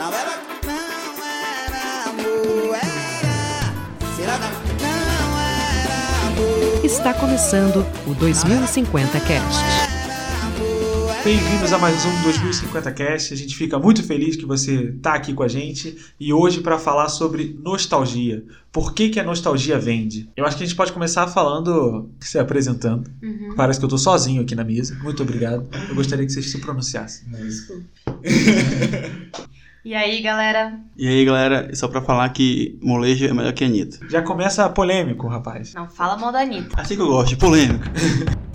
Não era, não era amor, era. Será que não era amor? Está começando o 2050 Cast. Bem-vindos a mais um 2050 Cast. A gente fica muito feliz que você está aqui com a gente e hoje para falar sobre nostalgia. Por que, que a nostalgia vende? Eu acho que a gente pode começar falando, se apresentando. Parece que eu estou sozinho aqui na mesa. Muito obrigado. Eu gostaria que vocês se pronunciassem. E aí, galera? E aí, galera, só pra falar que molejo é melhor que a Anitta. Já começa polêmico, rapaz. Não fala mal da Anitta. Assim que eu gosto, de polêmica.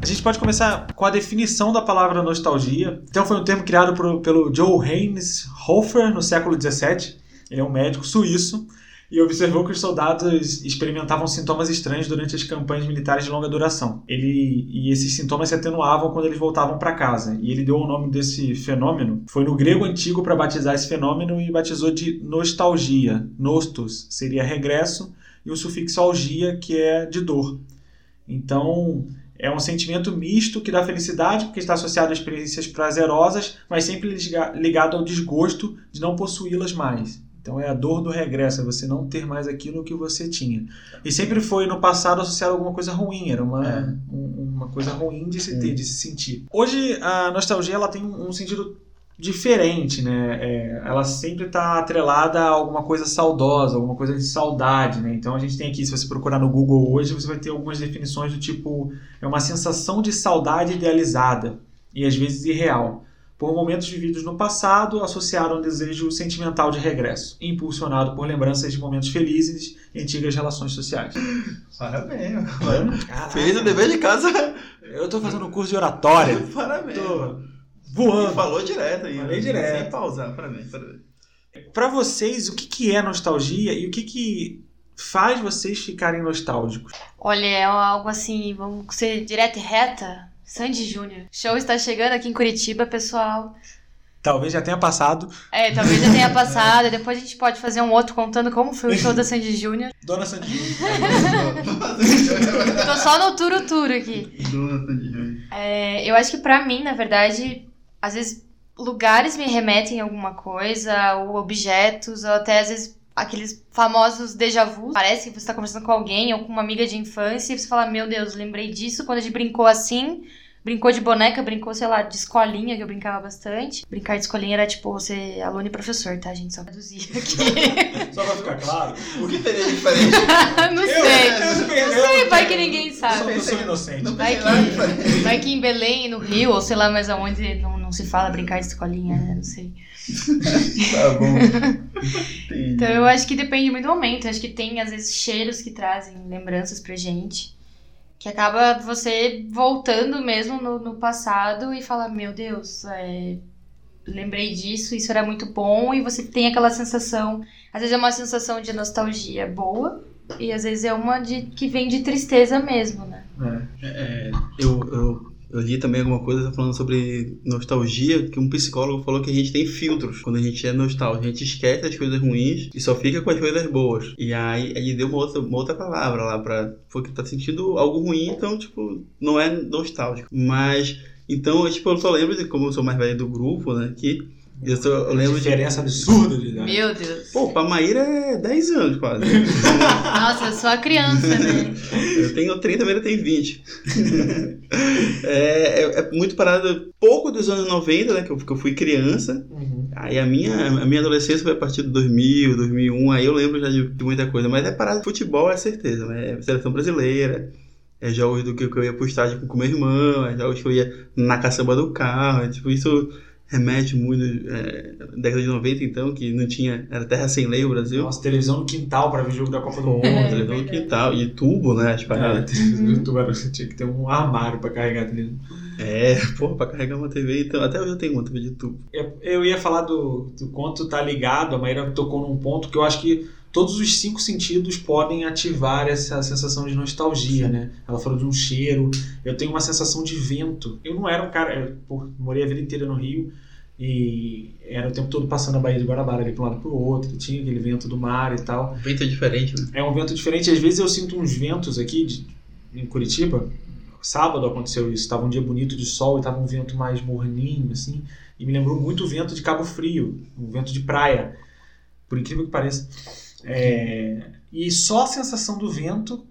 A gente pode começar com a definição da palavra nostalgia. Então, foi um termo criado por- pelo Joe Haynes Hofer no século XVII. Ele é um médico suíço e observou que os soldados experimentavam sintomas estranhos durante as campanhas militares de longa duração. Ele e esses sintomas se atenuavam quando eles voltavam para casa. E ele deu o nome desse fenômeno. Foi no grego antigo para batizar esse fenômeno e batizou de nostalgia. Nostos seria regresso e o sufixo algia que é de dor. Então, é um sentimento misto que dá felicidade, porque está associado a experiências prazerosas, mas sempre liga- ligado ao desgosto de não possuí-las mais. Então é a dor do regresso, é você não ter mais aquilo que você tinha. E sempre foi no passado associado a alguma coisa ruim, era uma, É. um- uma coisa ruim de se ter, de se sentir. Hoje a nostalgia ela tem um sentido diferente, né? É, ela sempre está atrelada a alguma coisa saudosa, alguma coisa de saudade, né? Então a gente tem aqui, se você procurar no Google hoje, você vai ter algumas definições do tipo é uma sensação de saudade idealizada e às vezes irreal, por momentos vividos no passado associado a um desejo sentimental de regresso, impulsionado por lembranças de momentos felizes e antigas relações sociais. Parabéns. Caraca, Fez o dever de casa. Eu tô fazendo um curso de oratória. Parabéns. Tô voando. Falou direto aí. Falei né? direto. Sem pausar. Parabéns, parabéns. Pra vocês, o que, que é nostalgia e o que, que faz vocês ficarem nostálgicos? Olha, é algo assim, vamos ser direta e reta. Sandy Júnior. Show está chegando aqui em Curitiba, pessoal. Talvez já tenha passado. É, talvez já tenha passado. Depois a gente pode fazer um outro contando como foi o show da Sandy Júnior. Dona Sandinho. Tô só no turo-turo aqui. É, eu acho que pra mim, na verdade, às vezes lugares me remetem a alguma coisa, ou objetos, ou até às vezes aqueles famosos déjà vu. Parece que você tá conversando com alguém ou com uma amiga de infância e você fala: Meu Deus, lembrei disso quando a gente brincou assim. Brincou de boneca, brincou, sei lá, de escolinha, que eu brincava bastante. Brincar de escolinha era tipo você, aluno e professor, tá, gente? Só traduzir aqui. Só pra ficar claro. O que teria de diferente? não sei. não Não sei, vai que ninguém Eu sabe. sou, eu sou inocente. Vai que, vai que em Belém, no Rio, ou sei lá mais aonde, não, não se fala brincar de escolinha, né? Não sei. Tá bom. Entendi. Então eu acho que depende muito do momento. Acho que tem, às vezes, cheiros que trazem lembranças pra gente. Que acaba você voltando mesmo no, no passado e fala, meu Deus, é, lembrei disso, isso era muito bom, e você tem aquela sensação. Às vezes é uma sensação de nostalgia boa, e às vezes é uma de que vem de tristeza mesmo, né? É, eu, eu, eu li também alguma coisa falando sobre nostalgia, que um psicólogo falou que a gente tem filtros quando a gente é nostálgico. A gente esquece as coisas ruins e só fica com as coisas boas. E aí ele deu uma outra, uma outra palavra lá pra. Porque tá sentindo algo ruim, então, tipo, não é nostálgico. Mas. Então, eu, tipo, eu só lembro de como eu sou mais velho do grupo, né? Que eu, só, eu lembro de. Diferença absurda de idade. Meu Deus. Pô, pra Maíra é 10 anos quase. Nossa, eu sou a criança, né? Eu tenho 30, a Maíra tem 20. é, é, é muito parado. Pouco dos anos 90, né? Que eu, que eu fui criança. Uhum. Aí a minha, a minha adolescência foi a partir de 2000, 2001. Aí eu lembro já de, de muita coisa. Mas é parado de futebol, é certeza. Né? É seleção brasileira. É jogos do que que eu ia pro estádio com, com meu irmão. É jogos que eu ia na caçamba do carro. É, tipo, isso remete muito. É, década de 90, então, que não tinha. Era terra sem lei o Brasil. Nossa, televisão no quintal pra ver jogo da Copa do Mundo. Pô, televisão no quintal. E tubo, né? As É, paradas. tu era- tinha que ter um armário pra carregar a televisão. É, porra, pra carregar uma TV, então. Até hoje eu tenho uma TV de tubo. Eu- Eu ia falar do, do quanto tá ligado, a Maíra tocou num ponto que eu acho que todos os cinco sentidos podem ativar essa sensação de nostalgia, né? Ela falou de um cheiro, eu tenho uma sensação de vento. Eu não era um cara, eu, pô, morei a vida inteira no Rio e era o tempo todo passando a Baía de Guarabara ali para um lado para o outro, tinha aquele vento do mar e tal. Vento é diferente, né? É um vento diferente, às vezes eu sinto uns ventos aqui de- em Curitiba, sábado aconteceu isso. Tava um dia bonito de sol e tava um vento mais morninho, assim. E me lembrou muito o vento de Cabo Frio, um vento de praia, por incrível que pareça. É, e só a sensação do vento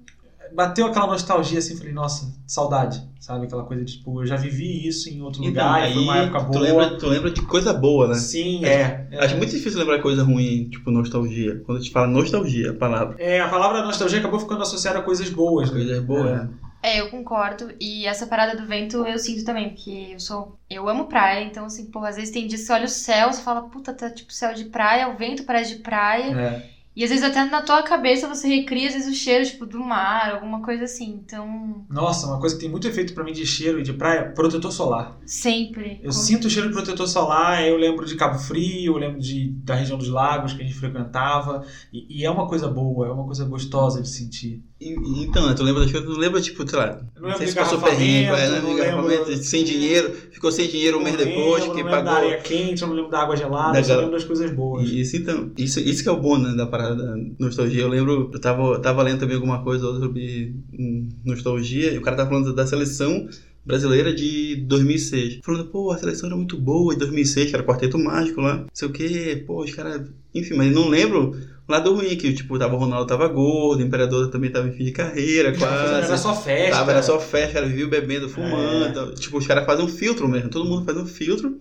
bateu aquela nostalgia assim, falei, nossa, saudade, sabe? Aquela coisa de tipo, eu já vivi isso em outro Então, lugar, e aí foi uma época boa. tu lembra, tu lembra de coisa boa, né? Sim, é. é. Acho muito difícil lembrar coisa ruim, tipo nostalgia. Quando a gente fala nostalgia, a palavra. É, a palavra nostalgia acabou ficando associada a coisas boas, né? Coisas boas, É. né? É, eu concordo. E essa parada do vento eu sinto também, porque eu sou. Eu amo praia, então assim, pô, às vezes tem dias que você olha o céu, você fala, puta, tá tipo céu de praia, o vento parece de praia. É. E às vezes até na tua cabeça você recria, às vezes, o cheiro, tipo, do mar, alguma coisa assim. Então, Nossa, uma coisa que tem muito efeito pra mim de cheiro e de praia, protetor solar. sempre. Eu com- sinto o cheiro de protetor solar, eu lembro de Cabo Frio, eu lembro de, da região dos lagos que a gente frequentava. E, e é uma coisa boa, é uma coisa gostosa de sentir. E- então, tu lembra das coisas, tu lembra, tipo, sei lá, não não sei se passou perrengue, é, não sem dinheiro, ficou sem dinheiro um mês depois, que lembro da pagou. areia quente, eu não lembro da água gelada, Da eu só lembro das coisas boas. Isso então, isso, isso que é o bom, né, da parada da nostalgia. Eu lembro, eu tava, tava lendo também alguma coisa sobre hum, nostalgia, e o cara tava falando da seleção brasileira de 2006. Falando, pô, a seleção era muito boa em 2006, que era quarteto mágico lá, não sei o que, pô, os caras... Enfim, mas não lembro lado ruim, que tipo, tava, o Ronaldo tava gordo, o Imperador também tava em fim de carreira, Era quase. só festa. Tava, era só festa, cara vivia bebendo, fumando. É. Tipo, os caras fazem um filtro mesmo. Todo mundo faz um filtro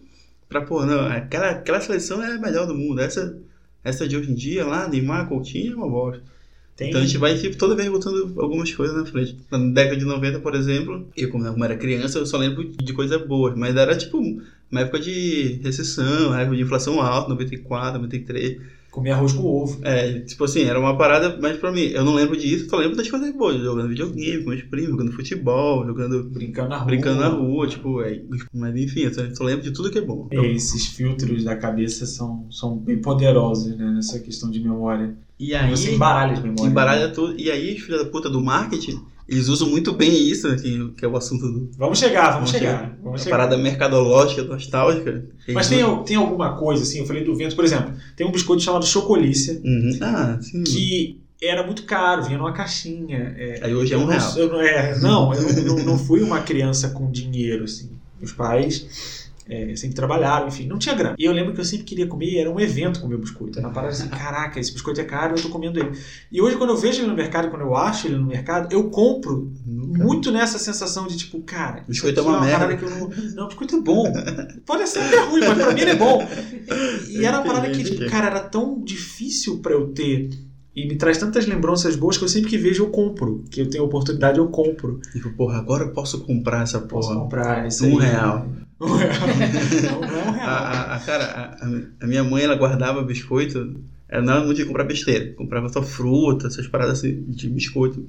pra, pô, não, aquela, aquela seleção é a melhor do mundo. Essa, essa de hoje em dia, lá, Neymar, Coutinho, é uma bosta. Tem- Então a gente vai tipo, toda vez botando algumas coisas na frente. Na década de 90, por exemplo, eu, como era criança, eu só lembro de coisas boas. Mas era tipo uma época de recessão, época de inflação alta, 94, 93. Comer arroz com ovo. É, tipo assim, era uma parada, mas pra mim, eu não lembro disso, só lembro das coisas boas, jogando videogame com meus primos, jogando futebol, jogando, Brincando na rua. brincando na rua, tipo, é, mas enfim, eu só, só lembro de tudo que é bom. E esses filtros da cabeça são, são bem poderosos, né? Nessa questão de memória. E aí, Você embaralha as memórias. embaralha tudo, e aí os filhos da puta do marketing, eles usam muito bem isso, que, que é o assunto do, Vamos chegar, vamos, Vamos chegar. chegar. Vamos a chegar. parada mercadológica, nostálgica. Mas tem, tem alguma coisa, assim, eu falei do vento, por exemplo, tem um biscoito chamado Chocolícia, Uhum. Ah, sim. que era muito caro, vinha numa caixinha. é, Aí hoje é eu um real. eu não, é, não, eu não, não, fui uma criança com dinheiro, assim. Meus pais é, sempre trabalharam, enfim, não tinha grana. E eu lembro que eu sempre queria comer, e era um evento comer o biscoito. Era uma parada assim, caraca, esse biscoito é caro, eu tô comendo ele. E hoje, quando eu vejo ele no mercado, quando eu acho ele no mercado, eu compro Nunca. muito nessa sensação de tipo, cara, Biscoito é uma parada merda. que eu não. Não, biscoito é bom. Pode ser até ruim, mas pra mim ele é bom. E, e era uma parada que, tipo, cara, era tão difícil pra eu ter. E me traz tantas lembranças boas que eu sempre que vejo eu compro. Que eu tenho oportunidade, eu compro. Tipo, porra, agora eu posso comprar essa Posso porra. comprar isso Um aí. real. Um real. Não, não é um A, real. a- a- cara, a minha mãe, ela guardava biscoito. Ela não era muito de comprar besteira. Comprava só fruta, essas paradas assim, de biscoito.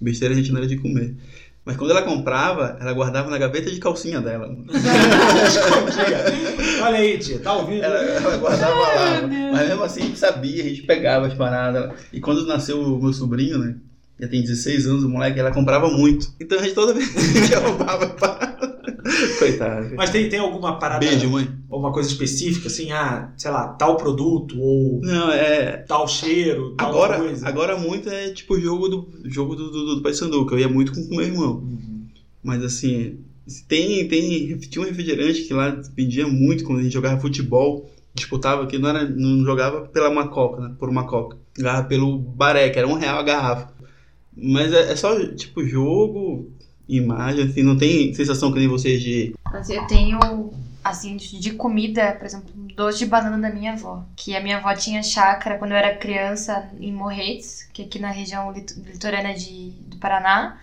Besteira a gente não era de comer. Mas quando ela comprava, ela guardava na gaveta de calcinha dela. Olha aí, tia, tá ouvindo? Ela, ela guardava lá. Mas mesmo assim, a gente sabia, a gente pegava as paradas. E quando nasceu o meu sobrinho, né? Já tem 16 anos, o moleque, ela comprava muito. Então a gente toda vez já roubava a parada. Coitado. Mas tem, tem alguma parada, Beijo, mãe. alguma coisa específica, assim, ah, sei lá, tal produto ou Não, é. tal cheiro, tal Agora, coisa? agora muito é tipo o jogo do jogo do, do, do Paysandu, que eu ia muito com o meu irmão. Uhum. Mas assim, tem, tem, tinha um refrigerante que lá vendia muito quando a gente jogava futebol, disputava, que não, era, não jogava pela uma coca, né? Por uma coca. Jogava pelo baré, que era um real a garrafa. Mas é, é só, tipo, jogo, imagem, assim, não tem sensação que nem vocês de. Eu tenho, assim, de, comida, por exemplo, doce de banana da minha avó. Que a minha avó tinha chácara quando eu era criança em Morretes, que é aqui na região lit- litorânea de, do Paraná.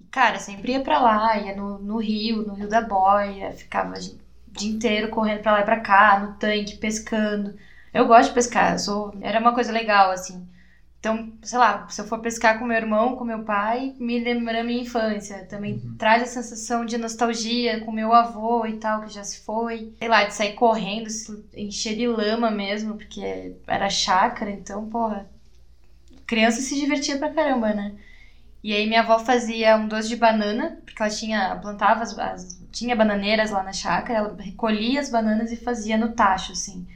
E, cara, sempre ia pra lá, ia no, no rio, no Rio da Boia, ficava o dia inteiro correndo pra lá e pra cá, no tanque, pescando. Eu gosto de pescar, sou... era uma coisa legal, assim. Então, sei lá, se eu for pescar com meu irmão, com meu pai, me lembra a minha infância. Também traz a sensação de nostalgia com meu avô e tal, que já se foi. Sei lá, de sair correndo, se encher de lama mesmo, porque era chácara, então, porra. Criança se divertia pra caramba, né? E aí minha avó fazia um doce de banana, porque ela tinha, plantava as, as- tinha bananeiras lá na chácara, ela recolhia as bananas e fazia no tacho, assim.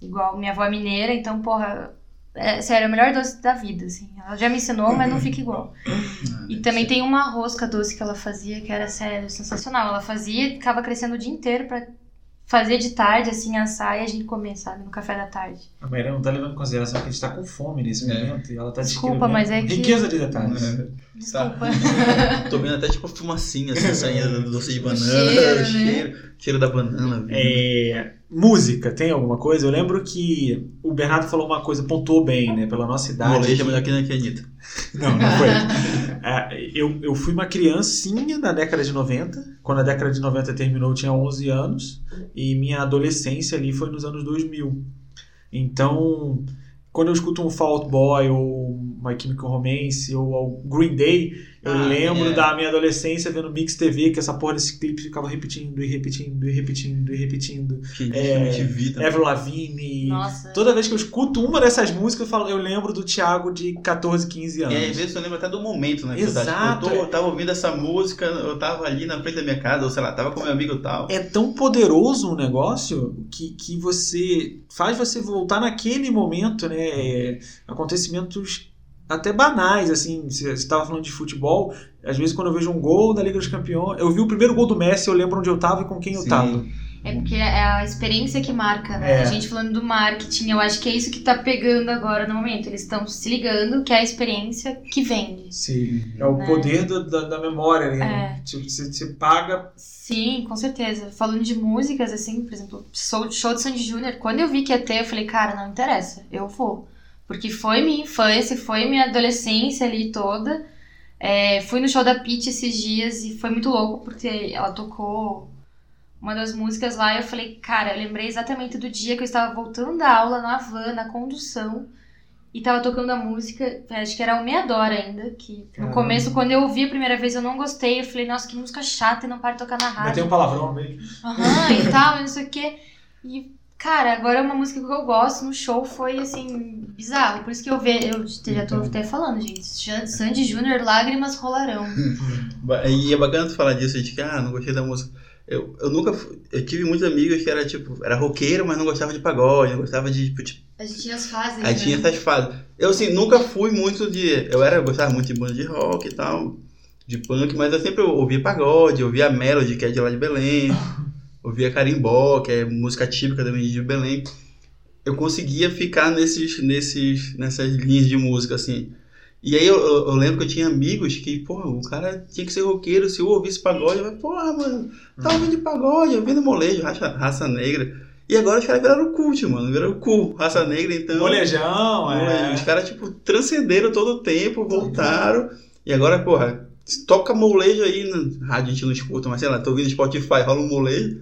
Igual minha avó é mineira, então, porra, é, sério, é o melhor doce da vida, assim. Ela já me ensinou, mas não fica igual. E também tem uma rosca doce que ela fazia, que era sério, sensacional. Ela fazia e ficava crescendo o dia inteiro pra fazer de tarde, assim, assar e a gente comer, sabe? No café da tarde. A Maíra não tá levando em consideração que a gente tá com fome nesse É. momento e ela tá Desculpa, mas é que- riqueza de detalhes. É. Desculpa. Tô vendo até tipo fumacinha assim, saindo do doce de banana, cheiro, né? cheiro, cheiro da banana. vindo. É, música, tem alguma coisa? Eu lembro que o Bernardo falou uma coisa, pontuou bem, né? Pela nossa idade. Molejo é melhor que a Anitta. Não, não foi. É, eu, eu fui uma criancinha na década de 90. Quando a década de 90 terminou, eu tinha 11 anos. E minha adolescência ali foi nos anos 2000. Então, quando eu escuto um Fall Out Boy ou My Chemical Romance ou o Green Day, eu Ah, lembro é. da minha adolescência vendo Mix TV, que essa porra desse clipe ficava repetindo e repetindo e repetindo e repetindo. Que É, é, vi também. Avril Lavigne. Nossa. Toda vez que eu escuto uma dessas músicas, eu, falo, eu lembro do Thiago de 14, 15 anos. E às vezes eu lembro até do momento, né? que eu tava, Exato, Tipo, eu, tô, é. eu tava ouvindo essa música, eu tava ali na frente da minha casa, ou sei lá, tava com meu amigo e tal. é tão poderoso um negócio que, que você faz você voltar naquele momento, né? É, acontecimentos até banais, assim. Você estava falando de futebol, às vezes quando eu vejo um gol da Liga dos Campeões, eu vi o primeiro gol do Messi, eu lembro onde eu tava e com quem eu Sim. tava. É porque é a experiência que marca, né? É. A gente falando do marketing, eu acho que é isso que tá pegando agora no momento. Eles estão se ligando que é a experiência que vende. Sim. É o Né? poder da, da, da memória, né? É. Tipo, você, você paga. Sim, com certeza. Falando de músicas, assim, por exemplo, show, show de Sandy Júnior, quando eu vi que ia ter, eu falei, cara, não interessa, eu vou. Porque foi minha infância, foi minha adolescência ali toda. É, fui no show da Pitty esses dias e foi muito louco, porque ela tocou uma das músicas lá e eu falei, cara, eu lembrei exatamente do dia que eu estava voltando da aula na van, na condução, e tava tocando a música, acho que era o Meadora ainda, que no Caramba. começo, quando eu ouvi a primeira vez, eu não gostei, eu falei, nossa, que música chata e não para de tocar na rádio. tem um palavrão meio. Aham, e tal, e não sei o quê. E, cara, agora é uma música que eu gosto no show foi, assim, bizarro. Por isso que eu ve, eu já tô até falando, gente. Sandy Júnior, lágrimas rolarão. Ba- E é bacana tu falar disso, de que, ah, não gostei da música. Eu, eu nunca eu tive muitos amigos que era tipo, era roqueiro, mas não gostava de pagode, não gostava de, tipo, tipo, A gente tinha as fases, aí né? tinha essas fases. Eu assim, nunca fui muito de, eu era, eu gostava muito de banda de rock e tal, de punk, mas eu sempre ouvia pagode, ouvia a Melody, que é de lá de Belém, ouvia carimbó, que é música típica também de Belém. Eu conseguia ficar nesses, nesses, nessas linhas de música, assim. E aí eu, eu- lembro que eu tinha amigos que, porra, o cara tinha que ser roqueiro, se eu ouvisse pagode, eu falei, porra, mano, tá ouvindo pagode, ouvindo molejo, raça, raça negra. E agora os caras viraram cult, mano, viraram cool, raça negra, então... Molejão, é. Os caras, tipo, transcenderam todo o tempo, voltaram, e agora, porra, toca molejo aí, na rádio a gente não escuta, mas sei lá, tô ouvindo Spotify, rola um molejo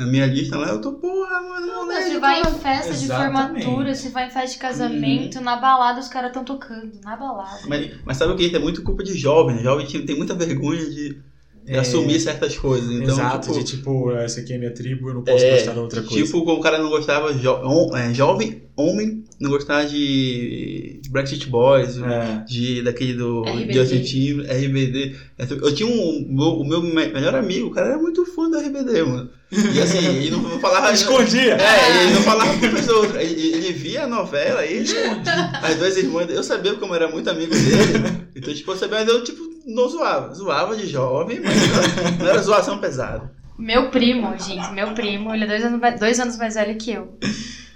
na minha lista lá, eu tô, porra, mano, molejo, Você vai em festa de Exatamente. formatura, você vai em festa de casamento, na balada os caras tão tocando, na balada. Mas, mas sabe o que? É muito culpa de jovem, né? Jovem tem muita vergonha de, de É. assumir certas coisas. Então, Exato, tipo, de tipo, essa aqui é minha tribo, eu não posso É, gostar da outra coisa. Tipo, como o cara não gostava, jo é, jovem, homem, não gostava de Brexit Boys, É. de, daquele do RBD. Justin Timberlake, RBD. Eu tinha um, meu- o meu me- melhor amigo, o cara era muito fã do RBD, mano. E assim, ele não falava... Escondia! É, ele não falava com as outras. Ele, ele via a novela e as duas irmãs. Eu sabia como eu era muito amigo dele. Então, tipo, eu sabia, mas eu, tipo, não zoava. Zoava de jovem, mas não, era zoação pesada. Meu primo, gente, meu primo, ele é dois anos, mais- dois anos mais velho que eu.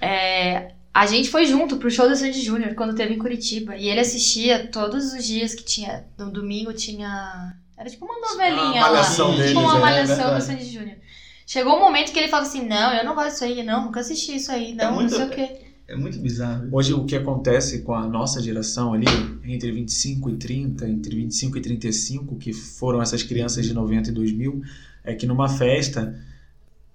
É, a gente foi junto pro show do Sandy Júnior quando teve em Curitiba. E ele assistia todos os dias que tinha. No domingo tinha. Era tipo uma novelinha Uma malhação lá. deles, tipo uma é, malhação verdade. do Sandy Júnior. Chegou um momento que ele falava assim: Não, eu não gosto disso aí, não, nunca assisti isso aí, não, muito- não sei o quê. É muito bizarro. Hoje o que acontece com a nossa geração ali, entre 25 e 30, entre 25 e 35, que foram essas crianças de 90 e 2000, é que numa festa,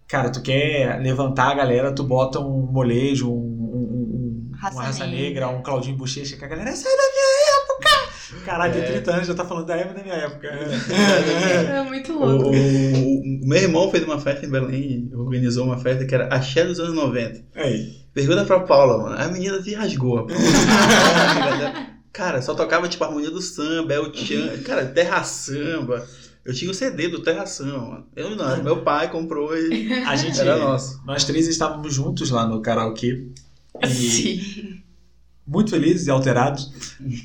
cara, tu quer levantar a galera, tu bota um molejo, um, um, um- Raça uma raça negra. negra, um Claudinho Bochecha, que a galera sai da minha época! Caralho, tem É. 30 anos, já tá falando da época da minha época. É muito O, louco. o- o meu irmão fez uma festa em Belém, organizou uma festa que era Axé dos anos 90. Aí, Pergunta pra Paula, mano. A menina se rasgou. cara, só tocava tipo a harmonia do samba, El Chan, cara, Terra Samba. Eu tinha o CD do Terra Samba, mano. Eu não, meu pai comprou e a gente, era nosso. nós três estávamos juntos lá no karaokê. E Sim. Muito felizes e alterados,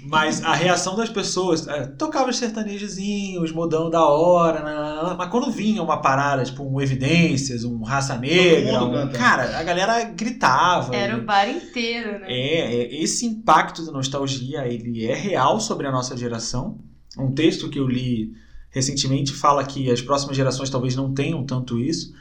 mas a reação das pessoas, é, tocava os sertanejozinhos, modão da hora, nananana, mas quando vinha uma parada, tipo um Evidências, um Raça Negra, um- cara, a galera gritava. Era e- o bar inteiro, né? é, é, esse impacto da nostalgia, ele é real sobre a nossa geração. Um texto que eu li recentemente fala que as próximas gerações talvez não tenham tanto isso.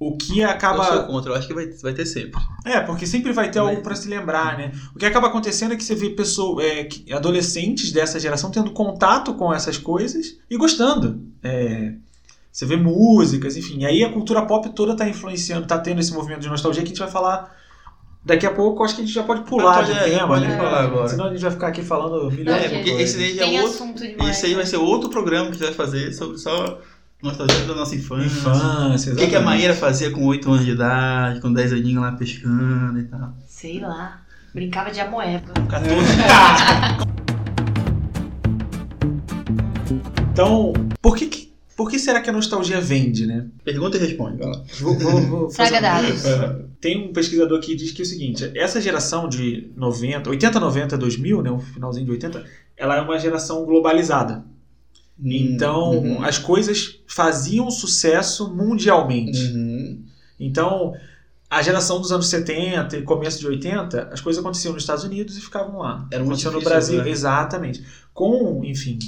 O que Eu sou acaba. contra, eu acho que vai, vai ter sempre. É, porque sempre vai ter Mas- algo para se lembrar, né? O que acaba acontecendo é que você vê pessoas, é, adolescentes dessa geração tendo contato com essas coisas e gostando. É, você vê músicas, enfim. E aí a cultura pop toda tá influenciando, tá tendo esse movimento de nostalgia que a gente vai falar daqui a pouco. Acho que a gente já pode pular de é, tema, né? falar agora. Senão a gente vai ficar aqui falando milhões de É, porque coisas. esse é outro. Isso aí vai né? ser outro programa que a gente vai fazer sobre só nostalgia da nossa infância. Infância, O que, que a. Maíra fazia com 8 anos de idade, com 10 aninhos lá pescando e tal. Sei lá. Brincava de amoeba. 14 Então, por que, que- por que será que a nostalgia vende, né? Pergunta e responde. Vai lá. Vou, vou, vou fazer. É, Tem um pesquisador que diz que é o seguinte: essa geração de 90, 80, 90, 2000, né, um finalzinho de 80, ela é uma geração globalizada. Então, Uhum. as coisas faziam sucesso mundialmente. Uhum. Então, a geração dos anos 70 e começo de 80, as coisas aconteciam nos Estados Unidos e ficavam lá. Era muito Aconteciam no difícil, Brasil, né? exatamente. Com, enfim,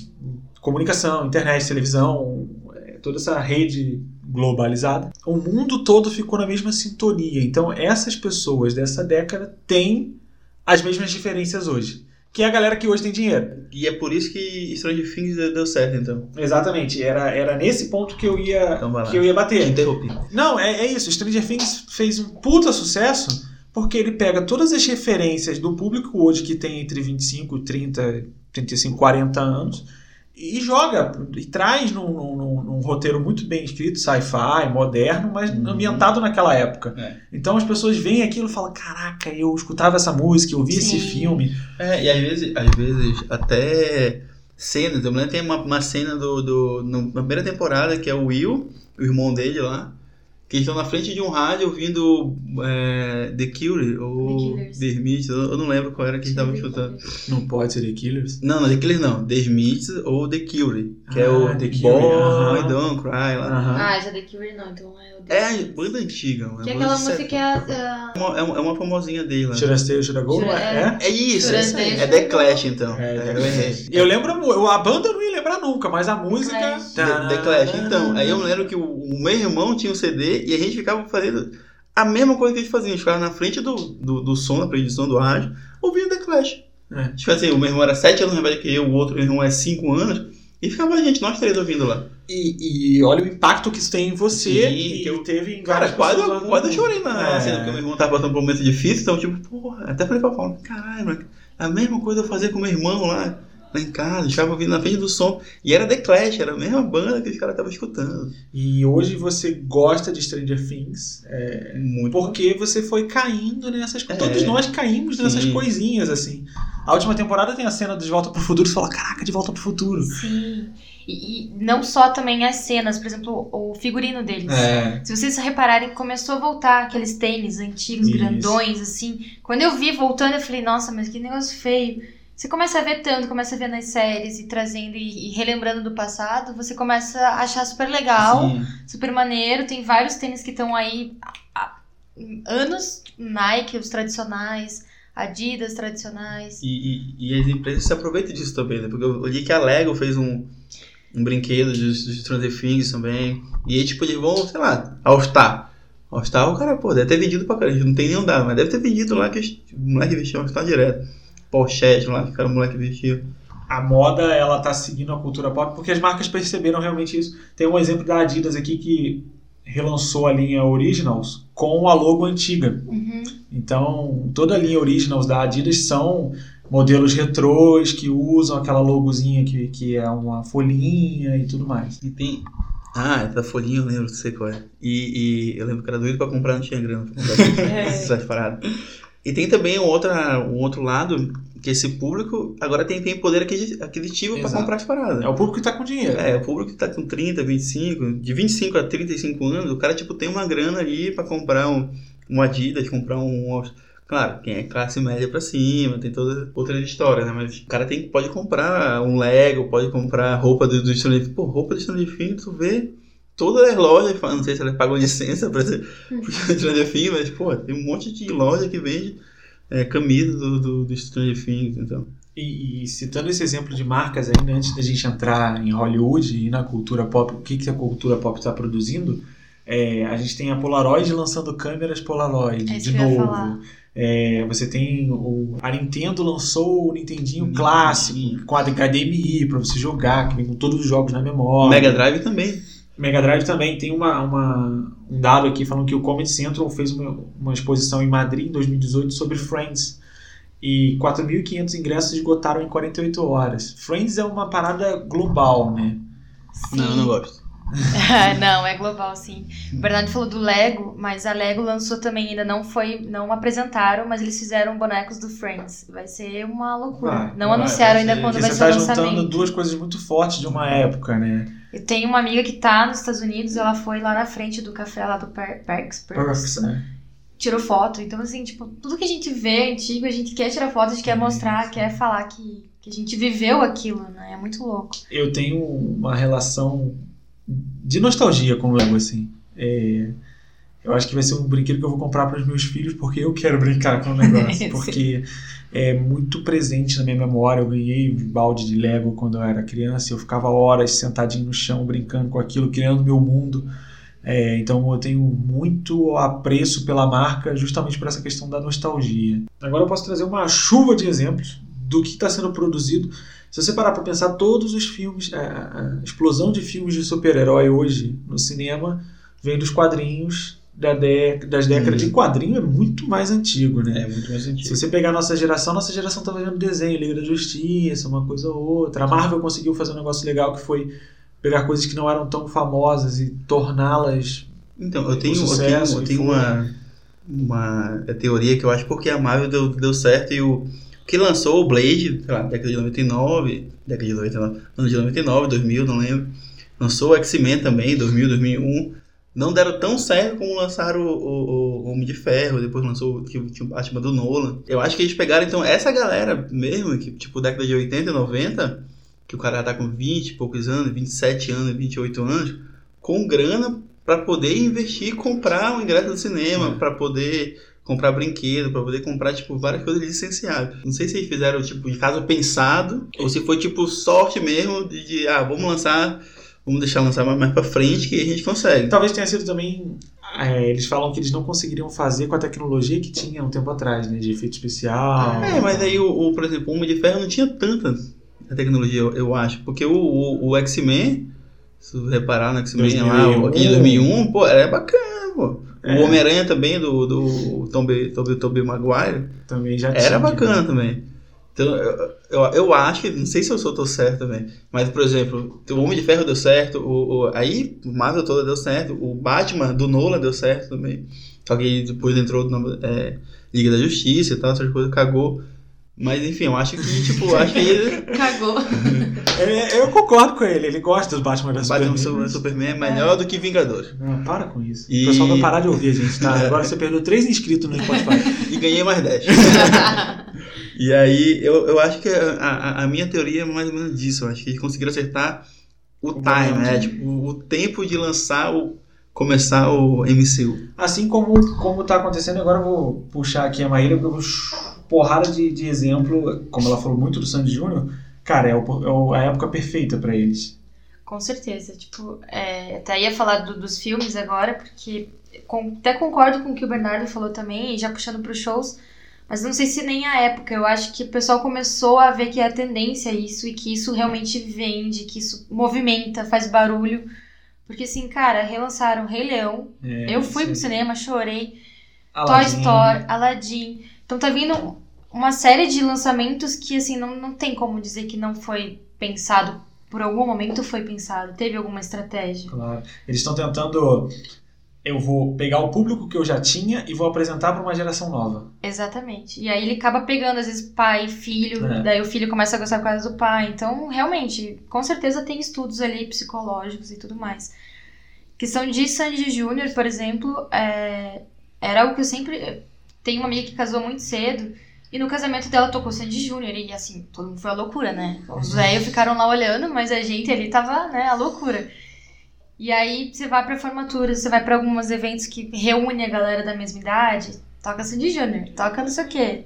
comunicação, internet, televisão, eh, toda essa rede globalizada, o mundo todo ficou na mesma sintonia. Então, essas pessoas dessa década têm as mesmas diferenças hoje. Que é a galera que hoje tem dinheiro. E é por isso que Stranger Things deu certo, então. Exatamente. Era, era nesse ponto que eu ia, Então que eu ia Te bater. interrompi. Não, é, é isso. Stranger Things fez um puta sucesso porque ele pega todas as referências do público hoje que tem entre 25, 30, 35, 40 anos e joga e traz num, num- num- roteiro muito bem escrito, sci-fi, moderno, mas Uhum. ambientado naquela época. É. Então as pessoas veem aquilo e falam: Caraca, eu escutava essa música, eu vi esse filme. É, e às vezes, às vezes até cenas. Eu me lembro tem uma, uma cena do, do, no- na primeira temporada que é o Will, o irmão dele lá, que eles estão na frente de um rádio ouvindo é, The Cure ou The Killers. The Smiths. Eu, eu não lembro qual era que eles estavam escutando. Não pode ser The Killers. Não, não, The Killers não. The Smiths ou The Cure, que é Ah, o The Cure, Boy. Don't Cry lá. Ah, já The Cure não, então é o The É banda antiga, mano. Que é aquela música que é a. É uma, é uma- é uma famosinha dele lá. Should I- É? É isso, é, é The? Clash então. É, É, eu errei. Eu lembro, a mu- eu- a banda eu não ia lembrar nunca, mas a música. Clash. The, The Clash. Então, aí eu lembro que o, o meu irmão tinha um CD e a gente ficava fazendo a mesma coisa que a gente fazia. A gente ficava na frente do, do, do som, da predição do rádio, ouvindo The Clash. É. Tipo assim, o meu irmão era 7 anos mais velho que eu, o outro irmão é 5 anos, e ficava a gente, nós três ouvindo lá. E, e olha o impacto que isso tem em você Sim, e que eu- teve em Cara, quase, eu- quase eu chorei na É. cena, porque meu irmão tava passando por um momento difícil, então, tipo, porra, até falei pra Paula, caralho, a mesma coisa eu fazia com meu irmão lá, lá em casa, a gente ficava ouvindo na frente do som, e era The Clash, era a mesma banda que os caras estavam escutando. E hoje você gosta de Stranger Things Muito porque você foi caindo nessas coisas. É. Todos nós caímos nessas Sim. coisinhas, assim. A última temporada tem a cena de Volta pro Futuro, você fala, caraca, de Volta pro Futuro. Sim. E, e não só também as cenas, por exemplo, o figurino deles. É. Se vocês repararem, começou a voltar aqueles tênis antigos, Isso. grandões, assim. Quando eu vi voltando, eu falei, nossa, mas que negócio feio. Você começa a ver tanto, começa a ver nas séries e trazendo e, e relembrando do passado, você começa a achar super legal, Sim. super maneiro. Tem vários tênis que estão aí há, anos, Nike, os tradicionais, Adidas tradicionais. E, e, e as empresas se aproveitam disso também, né? Porque eu li que a Lego fez um, um brinquedo dos, dos Stranger Things também. E aí, tipo, eles vão, sei lá, All Star. All Star, o cara, pô, deve ter vendido pra caramba. Não tem nem andar, mas deve ter vendido lá que o moleque vestiu All Star direto. Pochete lá, que o cara o moleque vestiu. A moda, ela tá seguindo a cultura pop porque as marcas perceberam realmente isso. Tem um exemplo da Adidas aqui que relançou a linha Originals com a logo antiga. Uhum. Então, toda a linha Originals da Adidas são modelos retrôs que usam aquela logozinha que, que é uma folhinha e tudo mais. E tem. Ah, essa folhinha eu lembro, não sei qual é. E, e eu lembro que era doido pra comprar, não tinha grana pra comprar essas paradas. E tem também um, outra, um outro lado, que esse público agora tem, tem poder aquisi- aquisitivo pra Exato. comprar as paradas. É o público que tá com dinheiro. É, o público que tá com 30, 25, de 25 a 35 anos, o cara, tipo, tem uma grana ali pra comprar um, um Adidas, comprar um... Claro, quem é classe média pra cima, tem toda outra história, né? Mas o cara tem, pode comprar um Lego, pode comprar roupa do, do Stranger Things. Pô, roupa do Stranger Things, tu vê todas as lojas, não sei se elas pagam licença pra ser pro Stranger Things, mas, pô, tem um monte de loja que vende é, camisa do, do, do Stranger Things, então... E, e, citando esse exemplo de marcas ainda, antes da gente entrar em Hollywood e na cultura pop, o que, que a cultura pop está produzindo, é, a gente tem a Polaroid lançando câmeras Polaroid É de novo. É, você tem o, a Nintendo lançou o Nintendinho Nintendinho. clássico com a HDMI para você jogar, que vem com todos os jogos na memória. Mega Drive também. Mega Drive também tem uma, uma- um dado aqui falando que o Comedy Central fez uma, uma exposição em Madrid em 2018 sobre Friends. E 4.500 ingressos esgotaram em 48 horas. Friends é uma parada global, né? Não, eu não gosto. não, é global, sim. O Bernardo falou do Lego, mas a Lego lançou também, ainda não foi, não apresentaram, mas eles fizeram bonecos do Friends. Vai ser uma loucura. Vai, não vai, anunciaram vai ainda quando vai você ser o está juntando lançamento. duas coisas muito fortes de uma época, né? Eu tenho uma amiga que tá nos Estados Unidos, ela foi lá na frente do café lá do Per- Perks, Perks, né? tirou foto. Então, assim, tipo, tudo que a gente vê antigo, a gente quer tirar foto, a gente quer mostrar, quer falar que, que a gente viveu aquilo, né? É muito louco. Eu tenho uma relação de nostalgia com o Lego, assim. É, eu acho que vai ser um brinquedo que eu vou comprar para os meus filhos porque eu quero brincar com o negócio. Porque é muito presente na minha memória. Eu ganhei balde de Lego quando eu era criança. Eu ficava horas sentadinho no chão brincando com aquilo, criando meu mundo. É, então eu tenho muito apreço pela marca justamente por essa questão da nostalgia. Agora eu posso trazer uma chuva de exemplos do que está sendo produzido. Se você parar para pensar, todos os filmes, a, a explosão de filmes de super-herói hoje no cinema vem dos quadrinhos da dé- das décadas. Uhum. E quadrinho é muito mais antigo, né? É muito mais Se sentido. você pegar a nossa geração, nossa geração tá vendo desenho, Liga da Justiça, uma coisa ou outra. A Marvel conseguiu fazer um negócio legal que foi pegar coisas que não eram tão famosas e torná-las. Então, eu tenho, eu sucesso tenho, eu tenho uma, uma teoria que eu acho porque a Marvel deu, deu certo e o que lançou o Blade, sei lá, década de 99, década de 99, ano de 99, 2000, não lembro. Lançou o X-Men também, 2000, 2001. Não deram tão certo como lançaram o, o, o Homem de Ferro, depois lançou o o Batman do Nolan. Eu acho que eles pegaram, então, essa galera mesmo, que tipo, década de 80 e 90, que o cara tá com 20 e poucos anos, 27 anos, 28 anos, com grana para poder investir e comprar um ingresso do cinema, para poder comprar brinquedo, para poder comprar tipo várias coisas licenciadas. Não sei se eles fizeram tipo de caso pensado ou se foi tipo sorte mesmo de, de, ah, vamos lançar, vamos deixar lançar mais, mais para frente que a gente consegue. Talvez tenha sido também. é, eles falam que eles não conseguiriam fazer com a tecnologia que tinha um tempo atrás, né? De efeito especial. É, mas aí o, o, por exemplo, o Homem de Ferro não tinha tanta tecnologia, eu, eu acho, porque o, o, o X-Men, se você reparar no X-Men lá, de 2001, pô, era bacana, pô. É. O Homem-Aranha também, do, do Tobey Toby, Toby Maguire, Também já tinha. Era bacana também. Então, eu, eu, eu acho que, não sei se eu sou tô certo também, mas, por exemplo, o Homem de Ferro deu certo, o, o, aí o Marvel toda deu certo, o Batman do Nolan deu certo também. Só que depois entrou na é, Liga da Justiça e tal, essas coisas, cagou. Mas enfim, eu acho que, tipo, acho que ele, Cagou. É, eu concordo com ele, ele gosta dos Batman Batman Superman. Super- Superman é melhor do que Vingadores. Não, para com isso. E- O pessoal vai parar de ouvir a gente, tá? Agora você perdeu três inscritos no Spotify. E ganhei mais 10. e aí, eu, eu acho que a, a, a minha teoria é mais ou menos disso. Eu acho que eles conseguiram acertar o, O time, momento. né? Tipo, o tempo de lançar o. começar o MCU. Assim como, como tá acontecendo, agora eu vou puxar aqui a Maíra, porque eu vou porrada de, de exemplo, como ela falou muito do Sandy Júnior, cara, é, o- é a época perfeita pra eles. Com certeza. Tipo, é, até ia falar do- dos filmes agora, porque com- até concordo com o que o Bernardo falou também, já puxando para os shows, mas não sei se nem a época. Eu acho que o pessoal começou a ver que é a tendência isso e que isso realmente vende, que isso movimenta, faz barulho. Porque assim, cara, relançaram Rei Leão. É, eu fui pro sim. cinema, chorei. Aladdin. Toy Story, Aladdin. Então tá vindo uma série de lançamentos que, assim, não, não tem como dizer que não foi pensado. Por algum momento foi pensado. Teve alguma estratégia. Claro. Eles estão tentando. Eu vou pegar o público que eu já tinha e vou apresentar pra uma geração nova. Exatamente. E aí ele acaba pegando, às vezes, pai, filho. É. Daí o filho começa a gostar por causa do pai. Então, realmente, com certeza tem estudos ali psicológicos e tudo mais. Questão de Sandy Júnior, por exemplo, é, era algo que eu sempre. tem uma amiga que casou muito cedo. E no casamento dela tocou Sandy Júnior. E assim, todo mundo foi a loucura, né? Os velhos ficaram lá olhando, mas a gente ali tava, né, a loucura. E aí você vai pra formatura, você vai pra alguns eventos que reúne a galera da mesma idade, toca Sandy Júnior, toca não sei o quê.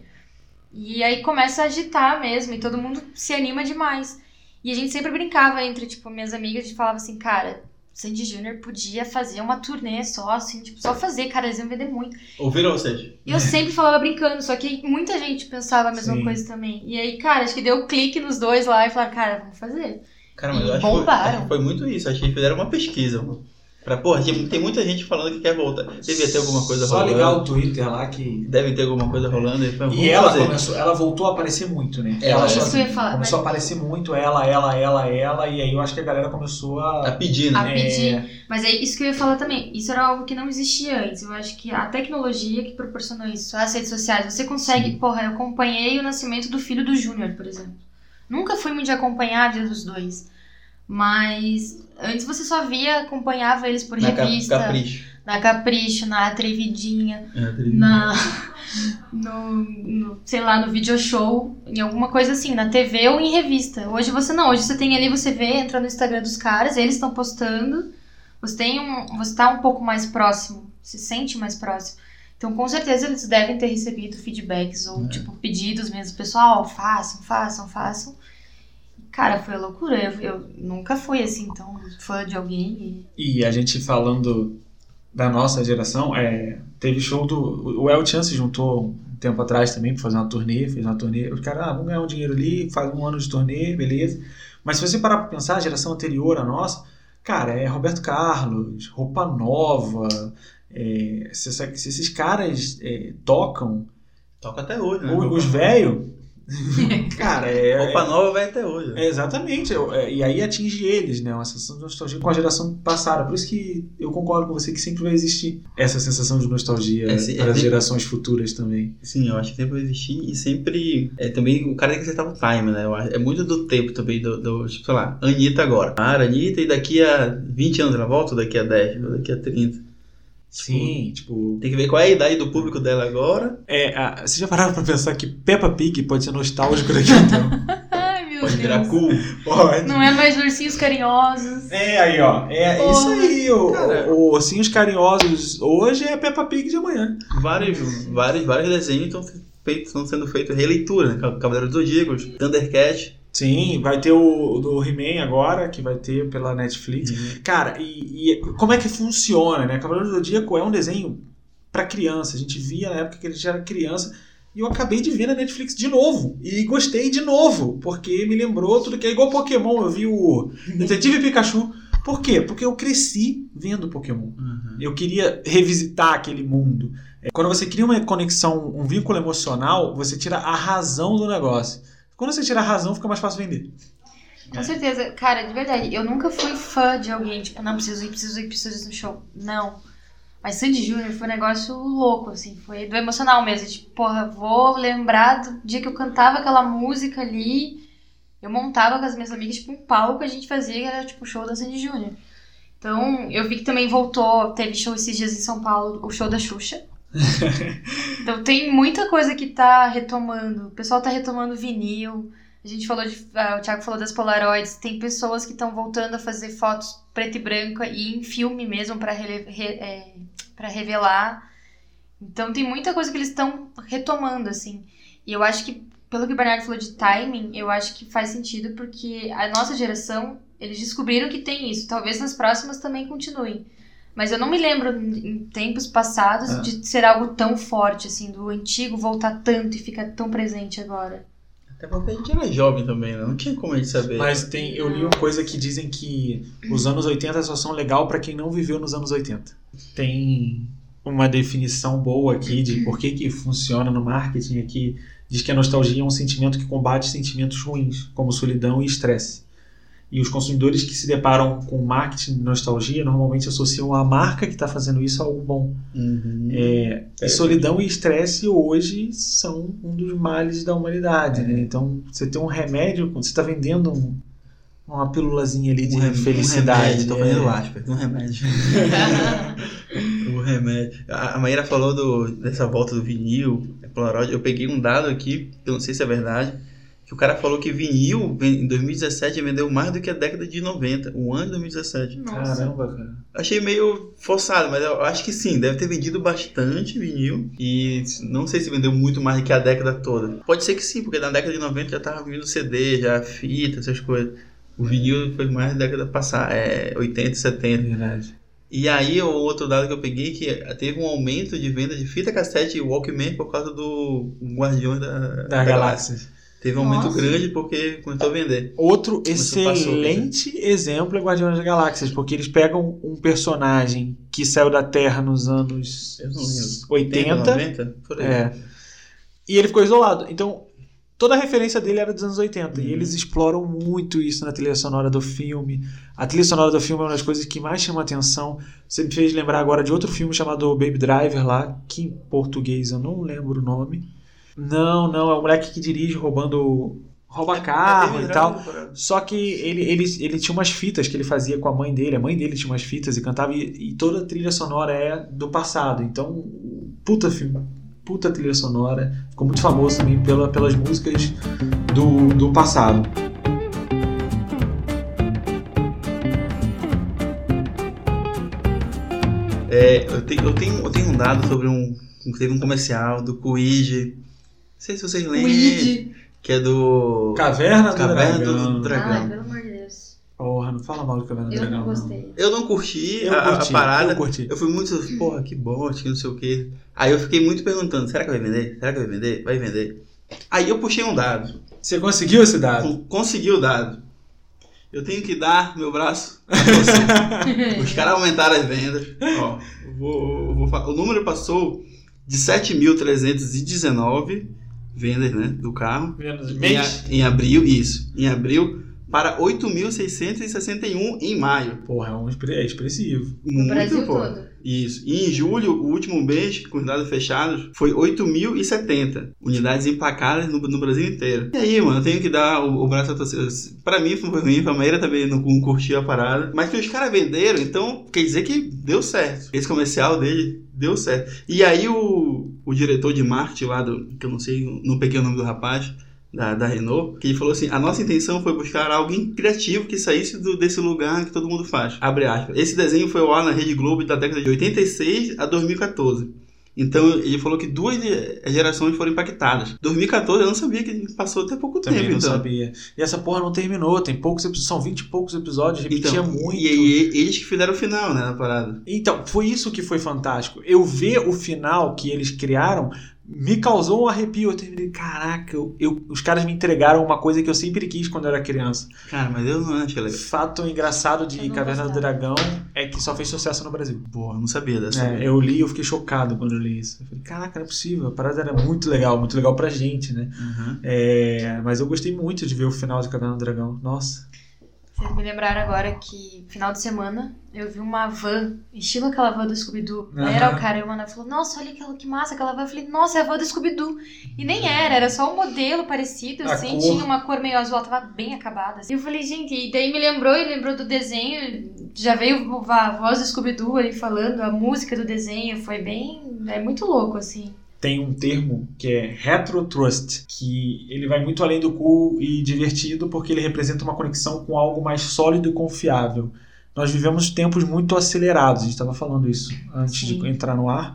E aí começa a agitar mesmo, e todo mundo se anima demais. E a gente sempre brincava entre, tipo, minhas amigas, a gente falava assim, cara, Sandy Júnior podia fazer uma turnê só, assim, tipo, só fazer, cara, eles iam vender muito. Ouviram vocês? E eu sempre falava brincando, só que muita gente pensava a mesma Sim. coisa também. E aí, cara, acho que deu clique nos dois lá e falaram, cara, vamos fazer. Cara, mas E eu acho que, foi, bombaram. acho que foi muito isso. Acho que eles fizeram uma pesquisa, mano. Pra, porra, tem, muita gente falando que quer voltar. Devia ter alguma coisa Só rolando. ligar o Twitter lá que. Deve ter alguma coisa rolando. E, foi, E ela fazer. começou, ela voltou a aparecer muito, né? É, ela isso sozinha que eu ia falar, começou a aparecer muito, ela, ela, ela, ela, e aí eu acho que a galera começou Tá a. pedindo. A É, pedir. Mas é isso que eu ia falar também. Isso era algo que não existia antes. Eu acho que a tecnologia que proporcionou isso, as redes sociais, você consegue. Porra, eu acompanhei o nascimento do filho do Júnior, por exemplo. Nunca fui muito de acompanhar a vida dos dois. Mas antes você só via, acompanhava eles por na revista, Capricho. na Capricho, na Atrevidinha, É, na. No, no, sei lá, no video show, em alguma coisa assim, na TV ou em revista. Hoje você não, hoje você tem ali, você vê, entra no Instagram dos caras, eles estão postando, você tem um. Você tá um pouco mais próximo, se sente mais próximo. Então, com certeza, eles devem ter recebido feedbacks ou, É. tipo, pedidos mesmo. Pessoal, façam, façam, façam. Cara, foi a loucura. Eu, eu nunca fui assim, tão fã de alguém. E... E a gente falando da nossa geração, é, teve show do. O El Chan se juntou um tempo atrás também pra fazer uma turnê, fez uma turnê. Os caras, ah, vamos ganhar um dinheiro ali, faz um ano de turnê, beleza. Mas se você parar pra pensar, a geração anterior à nossa, cara, é Roberto Carlos, Roupa Nova. é, se, se esses caras é, tocam, Toca até hoje, né? os velhos. cara, é. Roupa nova vai até hoje. É, exatamente, eu- é, e aí atinge eles, né? Uma sensação de nostalgia com a geração passada. Por isso que eu concordo com você que sempre vai existir essa sensação de nostalgia É, sim, para é as sempre- gerações futuras também. Sim, eu acho que sempre vai existir e sempre. É também o cara tem que acertar o time, né? Eu acho- é muito do tempo também, do, do tipo, sei lá, Anitta agora. Para, Anitta, e daqui a 20 anos ela volta ou daqui a 10? Ou daqui a 30? Sim, tipo. Tem que ver qual é a idade do público dela agora. É, a, vocês já pararam pra pensar que Peppa Pig pode ser nostálgico daqui a um tempo? Ai, meu Pode virar Deus. cool. Pode. Não é mais ursinhos carinhosos. É aí, ó. É Porra. isso aí. O, Cara. o, o Ursinhos Carinhosos hoje é Peppa Pig de amanhã. Vários, vários, vários desenhos estão, feitos, estão sendo feitos releitura, né? Cavaleiros do Zodíacos, Thundercat. Sim, vai ter o do He-Man agora, que vai ter pela Netflix. Cara, e, e como é que funciona, né? Cavaleiro do Zodíaco é um desenho pra criança. A gente via na época que a gente era criança. E eu acabei de ver na Netflix de novo. E gostei de novo. Porque me lembrou tudo que é igual Pokémon. Eu vi o Detetive Pikachu. Por quê? Porque eu cresci vendo Pokémon. Uhum. Eu queria revisitar aquele mundo. É, Quando você cria uma conexão, um vínculo emocional, você tira a razão do negócio. Quando você tira a razão, fica mais fácil vender. Com certeza, cara, de verdade, eu nunca fui fã de alguém, tipo, não, preciso ir, preciso ir, preciso ir no show. Não. Mas Sandy Júnior foi um negócio louco, assim, foi do emocional mesmo. Tipo, porra, vou lembrar do dia que eu cantava aquela música ali. Eu montava com as minhas amigas, tipo, um palco que a gente fazia, que era tipo o show da Sandy Júnior. Então, eu vi que também voltou, teve show esses dias em São Paulo, o show da Xuxa. então tem muita coisa que tá retomando. O pessoal tá retomando vinil. A gente falou de. ah, o Thiago falou das Polaroids. Tem pessoas que estão voltando a fazer fotos preto e branca e em filme mesmo rele- re- é, revelar. Então tem muita coisa que eles estão retomando, assim. E eu acho que, pelo que o Bernardo falou de timing, eu acho que faz sentido porque a nossa geração, eles descobriram que tem isso. Talvez nas próximas também continuem. Mas eu não me lembro em tempos passados Ah. de ser algo tão forte, assim, do antigo voltar tanto e ficar tão presente agora. Até porque a gente era jovem também, né? Não tinha como a gente saber. Mas tem, eu li uma coisa que dizem que os anos 80 só são legal pra quem não viveu nos anos 80. Tem uma definição boa aqui de por que, que funciona no marketing aqui. Diz que a nostalgia é um sentimento que combate sentimentos ruins, como solidão e estresse. E os consumidores que se deparam com marketing de nostalgia normalmente associam a marca que está fazendo isso a algo bom. Uhum. É, e solidão e estresse hoje são um dos males da humanidade, né? Então, você tem um remédio, você está vendendo um- uma pílulazinha ali de Um felicidade. Um remédio, tô é. fazendo aspas. Um remédio. o remédio. A Maíra falou do, dessa volta do vinil, é Polaroid. Eu peguei um dado aqui, eu não sei se é verdade, o cara falou que vinil em 2017 vendeu mais do que a década de 90, o ano de 2017. Nossa. Caramba, cara. Achei meio forçado, mas eu acho que sim, deve ter vendido bastante vinil. E não sei se vendeu muito mais do que a década toda. Pode ser que sim, porque na década de 90 já tava vindo CD, já fita, essas coisas. O vinil foi mais da década passada, é 80 e 70. Verdade. E aí, o outro dado que eu peguei que teve um aumento de venda de fita cassete e Walkman por causa do Guardiões da, Da Galáxia. Teve um aumento Nossa. grande porque começou a vender. Outro Começou, passou, excelente exemplo é Guardiões das Galáxias, porque eles pegam um personagem que saiu da Terra nos anos Eu não lembro. 80 90? Por aí. é, e ele ficou isolado. Então, toda a referência dele era dos anos 80. Uhum. E eles exploram muito isso na trilha sonora do filme. A trilha sonora do filme é uma das coisas que mais chama atenção. Você me fez lembrar agora de outro filme chamado Baby Driver lá, que em português eu não lembro o nome. Não, não, é o moleque que dirige roubando. rouba carro e tal. Só que ele, ele, ele tinha umas fitas que ele fazia com a mãe dele. A mãe dele tinha umas fitas e cantava. E, e toda a trilha sonora é do passado. Então, puta filme. Puta trilha sonora. Ficou muito famoso também pela, pelas músicas do, do passado. É, eu, tenho, eu, tenho, eu tenho um dado sobre um. Teve um comercial do Quid. Não sei se vocês lembram. Weed. Que é do. Caverna do Caverna Dragão. do Dragão. Ai, pelo amor de Deus. Porra, não fala mal do Caverna do Eu Dragão. não gostei. Eu não curti, Eu a, a curti, parada. eu curti. Eu fui muito, porra, que bosta, que não sei o quê. Aí eu fiquei muito perguntando, será que vai vender? Será que vai vender? Vai vender. Aí eu puxei um dado. Você conseguiu esse dado? Con- Consegui o dado. Eu tenho que dar meu braço a você. Os caras aumentaram as vendas. Ó, eu vou, eu vou o número passou de 7.319 vendas, né, do carro. Menos Em, mês? a- em abril, isso. Em abril, para 8.661 em maio. Porra, é um é expressivo. No Muito, Brasil pô. todo. Isso. E em julho, o último mês, com os dados fechados, foi 8.070 unidades emplacadas no, no Brasil inteiro. E aí, mano, eu tenho que dar o, o braço a torcer. Pra mim foi ruim, pra Maíra também não, não curtiu a parada. Mas que os caras venderam, então quer dizer que deu certo. Esse comercial dele deu certo. E aí o, o diretor de marketing lá, do, que eu não sei, não peguei o nome do rapaz, da, da Renault, que ele falou assim: a nossa intenção foi buscar alguém criativo que saísse do- desse lugar que todo mundo faz. Abre aspas. Esse desenho foi ao ar na Rede Globo da década de 86 a 2014. Então ele falou que duas eh, gerações foram impactadas. 2014 eu não sabia que passou até pouco Também tempo, não então. sabia. E essa porra não terminou. Tem poucos episódios. São 20 e poucos episódios. Repetia Então, muito. E aí eles que fizeram o final, né, na parada. Então, foi isso que foi fantástico. Eu ver o final que eles criaram me causou um arrepio. Eu terminei, caraca, eu, eu- os caras me entregaram uma coisa que eu sempre quis quando eu era criança. Cara, mas eu não achei legal. Fato engraçado de Caverna do. Dragão é que só fez sucesso no Brasil. Porra, eu não sabia dessa. É, eu li e eu fiquei chocado quando eu li isso. Eu falei, caraca, não é possível. A parada era muito legal, muito legal pra gente, né? Uhum. É, mas eu gostei muito de ver o final de Caverna do Dragão. Nossa. Vocês me lembraram agora que final de semana eu vi uma van, estilo aquela van do Scooby-Doo. Aí Era o cara, e o mano falou, nossa, olha aquela, que massa aquela van. Eu falei, nossa, é a van do Scooby-Doo. E nem era, era só um modelo parecido, A assim, cor. tinha uma cor meio azul, tava bem acabada. assim. E eu falei, gente, e daí me lembrou, e lembrou do desenho, já veio a voz do Scooby-Doo ali falando, a música do desenho, foi bem, é muito louco, assim. Tem um termo que é retro trust, que ele vai muito além do cool e divertido porque ele representa uma conexão com algo mais sólido e confiável. Nós vivemos tempos muito acelerados, a gente estava falando isso antes Sim. de entrar no ar.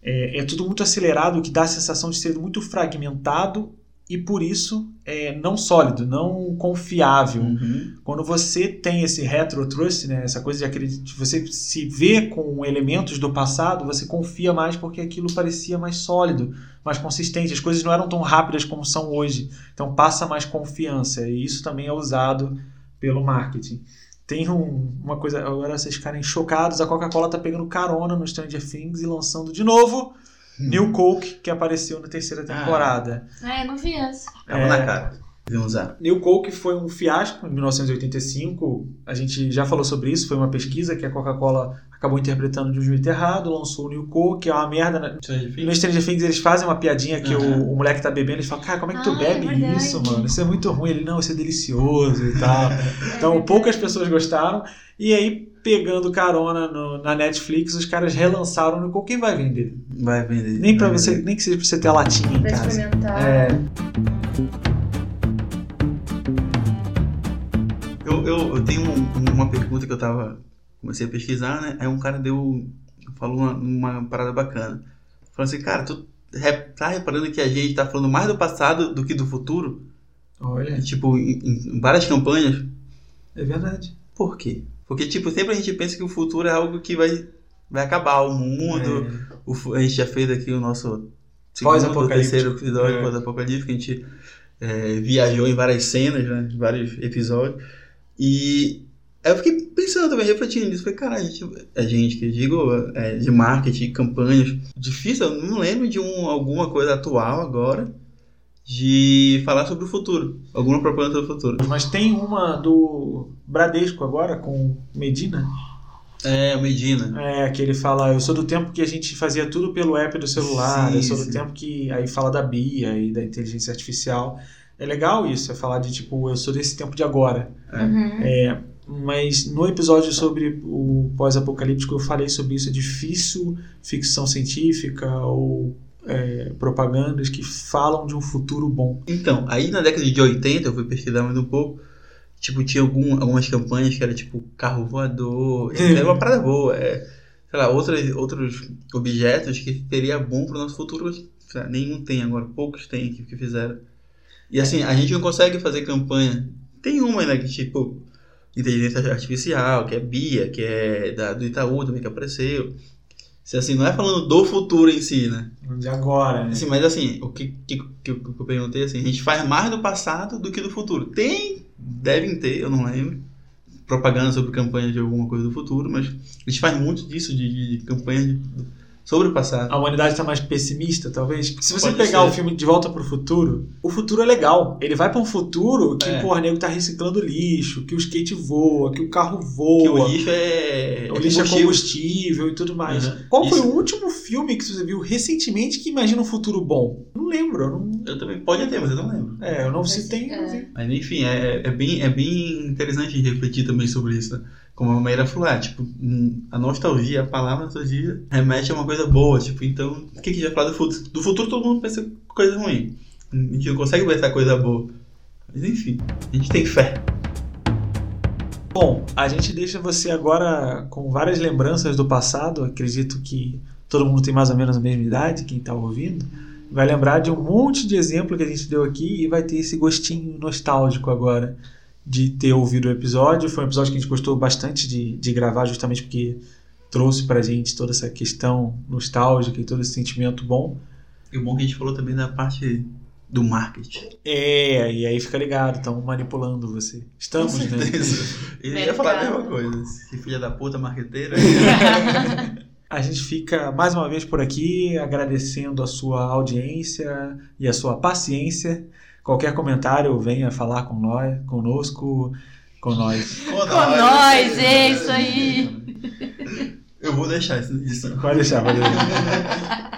É, é tudo muito acelerado, o que dá a sensação de ser muito fragmentado e por isso é, não sólido, não confiável. Uhum. Quando você tem esse retro trust, né, essa coisa de acreditar, você se vê com elementos do passado, você confia mais porque aquilo parecia mais sólido, mais consistente. As coisas não eram tão rápidas como são hoje. Então passa mais confiança e isso também é usado pelo marketing. Tem um- uma coisa, agora vocês ficarem chocados, a Coca-Cola tá pegando carona no Stranger Things e lançando de novo New Coke, que apareceu na terceira Ah. temporada. É, eu não vi essa. Tava É. na cara. Deviam usar. New Coke foi um fiasco em 1985. A gente já falou sobre isso. Foi uma pesquisa que a Coca-Cola acabou interpretando de um jeito errado. Lançou o New Coke, que é uma merda. né? No Stranger Things eles fazem uma piadinha que Aham. o, o moleque tá bebendo. Eles falam, cara, como é que tu Ah, é bebe verdade. isso, mano? Isso é muito ruim. Ele, não, isso é delicioso e tal. Então poucas pessoas gostaram. E aí, pegando carona no- na Netflix, os caras relançaram o New Coke. Quem vai vender? Vai vender. Nem, pra vai você, nem que seja pra você ter a latinha em Pra casa. experimentar. É, Eu, eu, tenho um- uma pergunta que eu tava. Comecei a pesquisar, né? Aí um cara deu. Falou uma, uma parada bacana. Falou assim, cara, tu tá reparando que a gente tá falando mais do passado do que do futuro? olha, tipo, em, em várias campanhas. é verdade. Por quê? Porque, tipo, sempre a gente pensa que o futuro é algo que vai, vai acabar o mundo. É. O a gente já fez aqui o nosso segundo, terceiro episódio É. pós-apocalíptico. A gente é, viajou em várias cenas, né? Vários episódios. E eu fiquei pensando também, refletindo nisso. Falei, cara, a gente, a gente que eu digo, é, de marketing, campanhas. Difícil, eu não lembro de um, alguma coisa atual agora de falar sobre o futuro. Alguma propaganda sobre o futuro. Mas tem uma do Bradesco agora, com Medina. É, Medina. É, que ele fala, eu sou do tempo que a gente fazia tudo pelo app do celular, Sim, eu sou do sim. tempo que. Aí fala da BIA e da inteligência artificial. É legal isso, é falar de tipo, eu sou desse tempo de agora. Uhum. É, mas no episódio sobre o pós-apocalíptico eu falei sobre isso. É difícil ficção científica ou é, propagandas que falam de um futuro bom. Então, aí na década de 80, eu fui pesquisar mais um pouco, tipo, tinha algum, algumas campanhas que era tipo carro voador, era uma parada boa, é, sei lá, outras, outros objetos que seria bom pro nosso futuro, sei lá, nenhum tem agora, poucos tem que, que fizeram. E assim, a gente não consegue fazer campanha, tem uma, né, que tipo, inteligência artificial, que é BIA, que é da, do Itaú também que apareceu, se assim, não é falando do futuro em si, né? De agora, né? Assim, mas assim, o que, que, que eu perguntei assim, a gente faz mais do passado do que do futuro. Tem, devem ter, eu não lembro, propaganda sobre campanha de alguma coisa do futuro, mas a gente faz muito disso de, de campanha de- sobre o passado. A humanidade está mais pessimista, talvez. Porque se você Pode pegar ser. o filme De Volta pro Futuro, o futuro é legal. Ele vai para um futuro que, É. porra, o nego tá reciclando lixo, que o skate voa, que o carro Que voa. o lixo é. O lixo é combustível. combustível e tudo mais. Uhum. Qual foi Isso. o último filme que você viu recentemente que imagina um futuro bom? Não lembro. Eu não... Eu também pode ter, mas eu não lembro. É, eu não se tem. é. não vi. Mas enfim, é, é, bem, é bem interessante refletir também sobre isso, né? Como a Maíra falou, ah, tipo, hum, a nostalgia, a palavra nostalgia remete a uma coisa boa, tipo, então, o que que vai falar do futuro? Do futuro todo mundo pensa coisa ruim. A gente não consegue pensar coisa boa. Mas enfim, a gente tem fé. Bom, a gente deixa você agora com várias lembranças do passado. Acredito que todo mundo tem mais ou menos a mesma idade, quem está ouvindo. Vai lembrar de um monte de exemplo que a gente deu aqui e vai ter esse gostinho nostálgico agora de ter ouvido o episódio. Foi um episódio que a gente gostou bastante de, de gravar, justamente porque trouxe pra gente toda essa questão nostálgica e todo esse sentimento bom. E o bom é que a gente falou também da parte do marketing. É, e aí fica ligado, estão manipulando você. Estamos, né? E eu ia falar a mesma coisa. Esse filha da puta marqueteira. A gente fica mais uma vez por aqui agradecendo a sua audiência e a sua paciência. Qualquer comentário, venha falar com nós, conosco, com nós. Com Com nós, é isso aí. Eu vou deixar isso. isso. Pode deixar, pode deixar.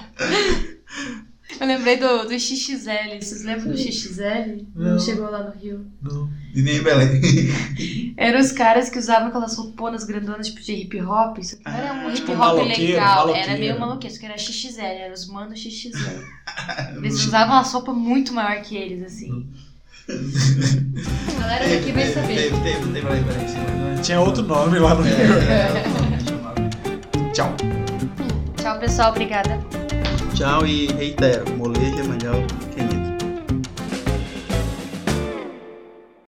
Eu lembrei do, do XXL. Vocês lembram do XXL? Não. Não chegou lá no Rio. Não. E nem em Belém. Eram os caras que usavam aquelas rouponas grandonas, tipo de hip hop. Isso aqui não era um Ah, hip tipo hop legal. maloqueiro. Era meio maloqueiro, isso que era XXL, era os manos XXL. Eles usavam uma sopa muito maior que eles, assim. A galera daqui vai saber. Teve, teve, teve é- Tinha outro nome lá no Rio. É, Tchau. Tchau, pessoal. Obrigada. Tchau e reitero, moleja é melhor